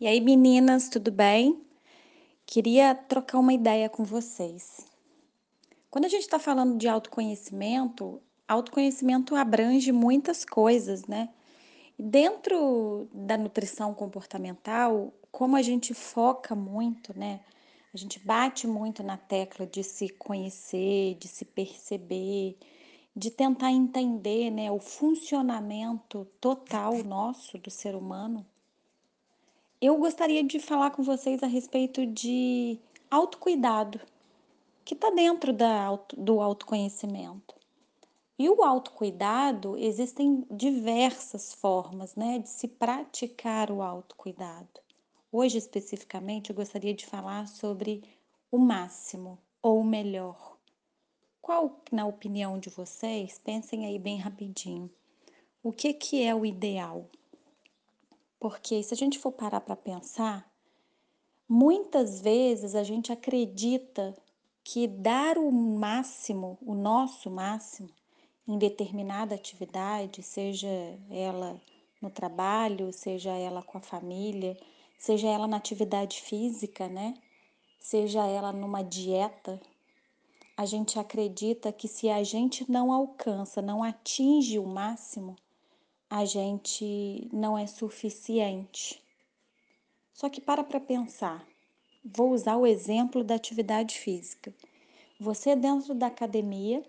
E aí, meninas, tudo bem? Queria trocar uma ideia com vocês. Quando a gente está falando de autoconhecimento, autoconhecimento abrange muitas coisas, né? Dentro da nutrição comportamental, como a gente foca muito, né? A gente bate muito na tecla de se conhecer, de se perceber, de tentar entender, né, o funcionamento total nosso do ser humano. Eu gostaria de falar com vocês a respeito de autocuidado, que está dentro da, do autoconhecimento. E o autocuidado, existem diversas formas né, de se praticar o autocuidado. Hoje, especificamente, eu gostaria de falar sobre o máximo ou o melhor. Qual, na opinião de vocês, pensem aí bem rapidinho, o que, que é o ideal? Porque se a gente for parar para pensar, muitas vezes a gente acredita que dar o máximo, o nosso máximo, em determinada atividade, seja ela no trabalho, seja ela com a família, seja ela na atividade física, né? Seja ela numa dieta, a gente acredita que se a gente não alcança, não atinge o máximo, a gente não é suficiente. Só que para para pensar. Vou usar o exemplo da atividade física. Você dentro da academia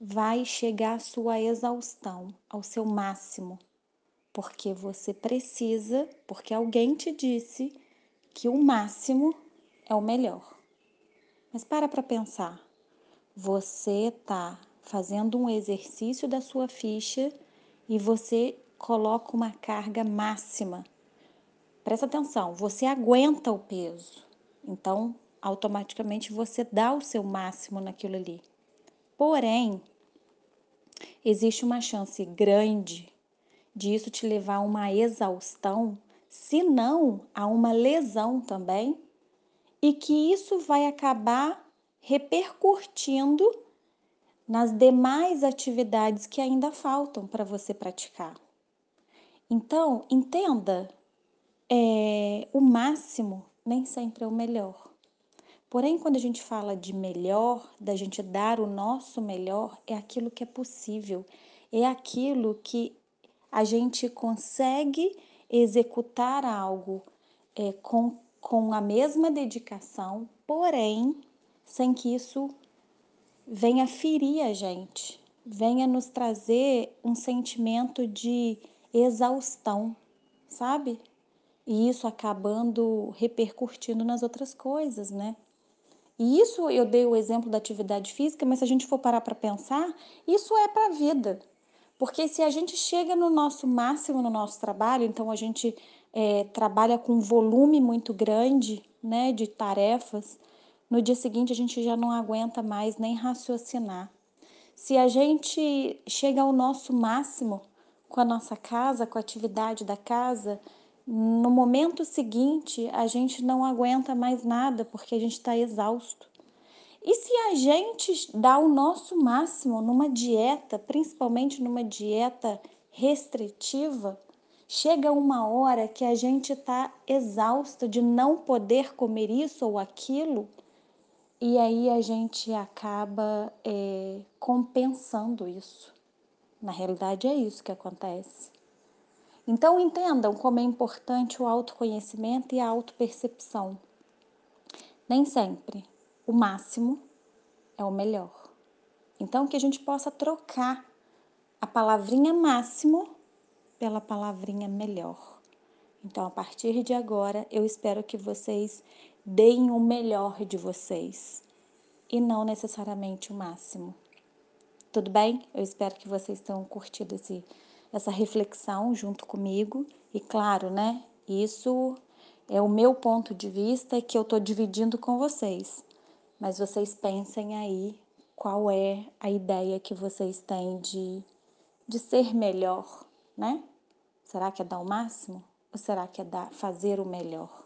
vai chegar à sua exaustão, ao seu máximo, porque você precisa, porque alguém te disse que o máximo é o melhor. Mas para para pensar. Você está fazendo um exercício da sua ficha e você coloca uma carga máxima. Presta atenção, você aguenta o peso, então automaticamente você dá o seu máximo naquilo ali. Porém, existe uma chance grande disso te levar a uma exaustão, se não a uma lesão também, e que isso vai acabar repercutindo nas demais atividades que ainda faltam para você praticar. Então, entenda, é, o máximo nem sempre é o melhor. Porém, quando a gente fala de melhor, da gente dar o nosso melhor, é aquilo que é possível, é aquilo que a gente consegue executar algo é, com, com a mesma dedicação, porém, sem que isso venha ferir a gente, venha nos trazer um sentimento de exaustão, sabe? E isso acabando repercutindo nas outras coisas, né? E isso eu dei o exemplo da atividade física, mas se a gente for parar para pensar, isso é para a vida. Porque se a gente chega no nosso máximo no nosso trabalho, então a gente é, trabalha com um volume muito grande né, de tarefas, no dia seguinte a gente já não aguenta mais nem raciocinar. Se a gente chega ao nosso máximo com a nossa casa, com a atividade da casa, no momento seguinte a gente não aguenta mais nada porque a gente está exausto. E se a gente dá o nosso máximo numa dieta, principalmente numa dieta restritiva, chega uma hora que a gente está exausto de não poder comer isso ou aquilo e aí a gente acaba é, compensando isso. Na realidade, é isso que acontece. Então, entendam como é importante o autoconhecimento e a autopercepção. Nem sempre o máximo é o melhor. Então, que a gente possa trocar a palavrinha máximo pela palavrinha melhor. Então, a partir de agora, eu espero que vocês deem o melhor de vocês e não necessariamente o máximo. Tudo bem? Eu espero que vocês tenham curtido esse, essa reflexão junto comigo. E claro, né? Isso é o meu ponto de vista que eu estou dividindo com vocês. Mas vocês pensem aí qual é a ideia que vocês têm de, de ser melhor, né? Será que é dar o máximo? Ou será que é dar, fazer o melhor?